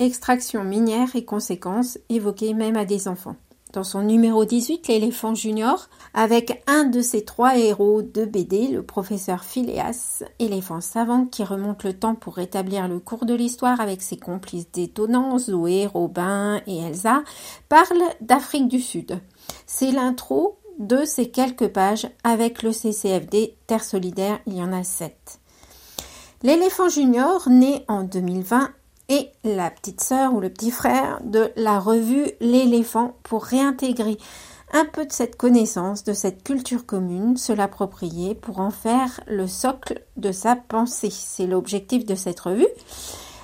extraction minière et conséquences évoquées même à des enfants. Dans son numéro 18, l'éléphant junior, avec un de ses trois héros de BD, le professeur Phileas, éléphant savant qui remonte le temps pour rétablir le cours de l'histoire avec ses complices détonnants, Zoé, Robin et Elsa, parle d'Afrique du Sud. C'est l'intro de ces quelques pages avec le CCFD Terre Solidaire, il y en a sept. L'éléphant junior, né en 2020, et la petite sœur ou le petit frère de la revue L'éléphant pour réintégrer un peu de cette connaissance, de cette culture commune, se l'approprier pour en faire le socle de sa pensée. C'est l'objectif de cette revue.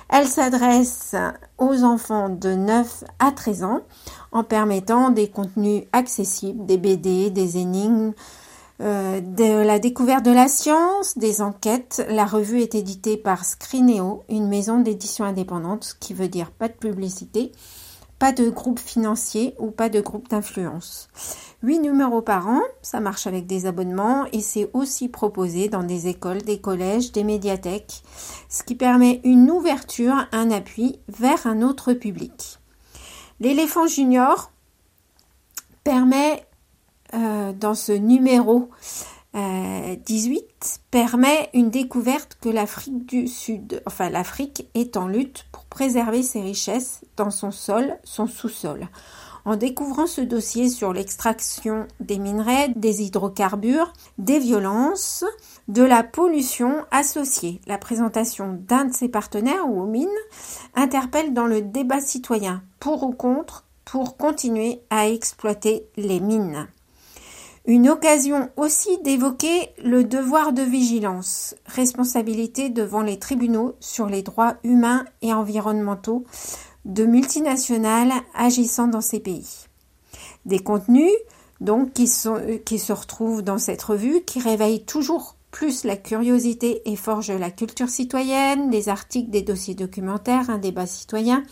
Elle s'adresse aux enfants de 9 à 13 ans en permettant des contenus accessibles, des BD, des énigmes, euh, de la découverte de la science, des enquêtes. La revue est éditée par Scrineo, une maison d'édition indépendante, ce qui veut dire pas de publicité, pas de groupe financier ou pas de groupe d'influence. Huit numéros par an, ça marche avec des abonnements et c'est aussi proposé dans des écoles, des collèges, des médiathèques, ce qui permet une ouverture, un appui vers un autre public. L'éléphant junior permet euh, dans ce numéro 18 euh, permet une découverte que l'Afrique du Sud, enfin l'Afrique est en lutte pour préserver ses richesses dans son sol, son sous-sol. En découvrant ce dossier sur l'extraction des minerais, des hydrocarbures, des violences, de la pollution associée, la présentation d'un de ses partenaires ou aux mines interpelle dans le débat citoyen pour ou contre pour continuer à exploiter les mines. Une occasion aussi d'évoquer le devoir de vigilance, responsabilité devant les tribunaux sur les droits humains et environnementaux de multinationales agissant dans ces pays. Des contenus donc qui, se retrouvent dans cette revue, qui réveillent toujours plus la curiosité et forgent la culture citoyenne, des articles, des dossiers documentaires, un débat citoyen,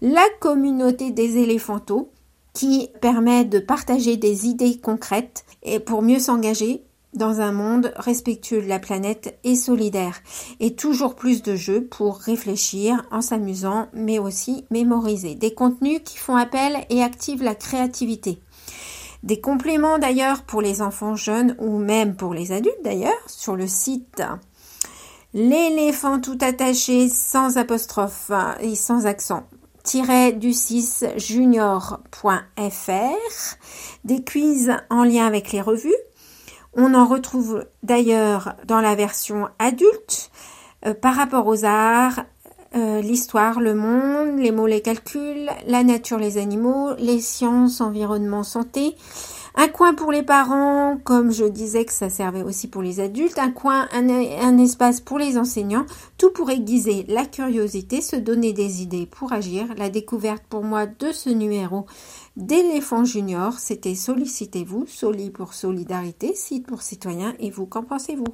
la communauté des éléphantaux, qui permet de partager des idées concrètes et pour mieux s'engager dans un monde respectueux de la planète et solidaire. Et toujours plus de jeux pour réfléchir en s'amusant, mais aussi mémoriser. Des contenus qui font appel et activent la créativité. Des compléments d'ailleurs pour les enfants jeunes ou même pour les adultes d'ailleurs sur le site l'éléphant tout attaché sans apostrophe et sans accent du 6 junior.fr, des quiz en lien avec les revues. On en retrouve d'ailleurs dans la version adulte euh, par rapport aux arts, euh, l'histoire, le monde, les mots, les calculs, la nature, les animaux, les sciences, environnement, santé, un coin pour les parents, comme je disais que ça servait aussi pour les adultes, un coin, un, espace pour les enseignants, tout pour aiguiser la curiosité, se donner des idées pour agir. La découverte pour moi de ce numéro d'éléphant junior, c'était Sollicitez-vous, Soli pour solidarité, Site pour citoyen, et vous, qu'en pensez-vous?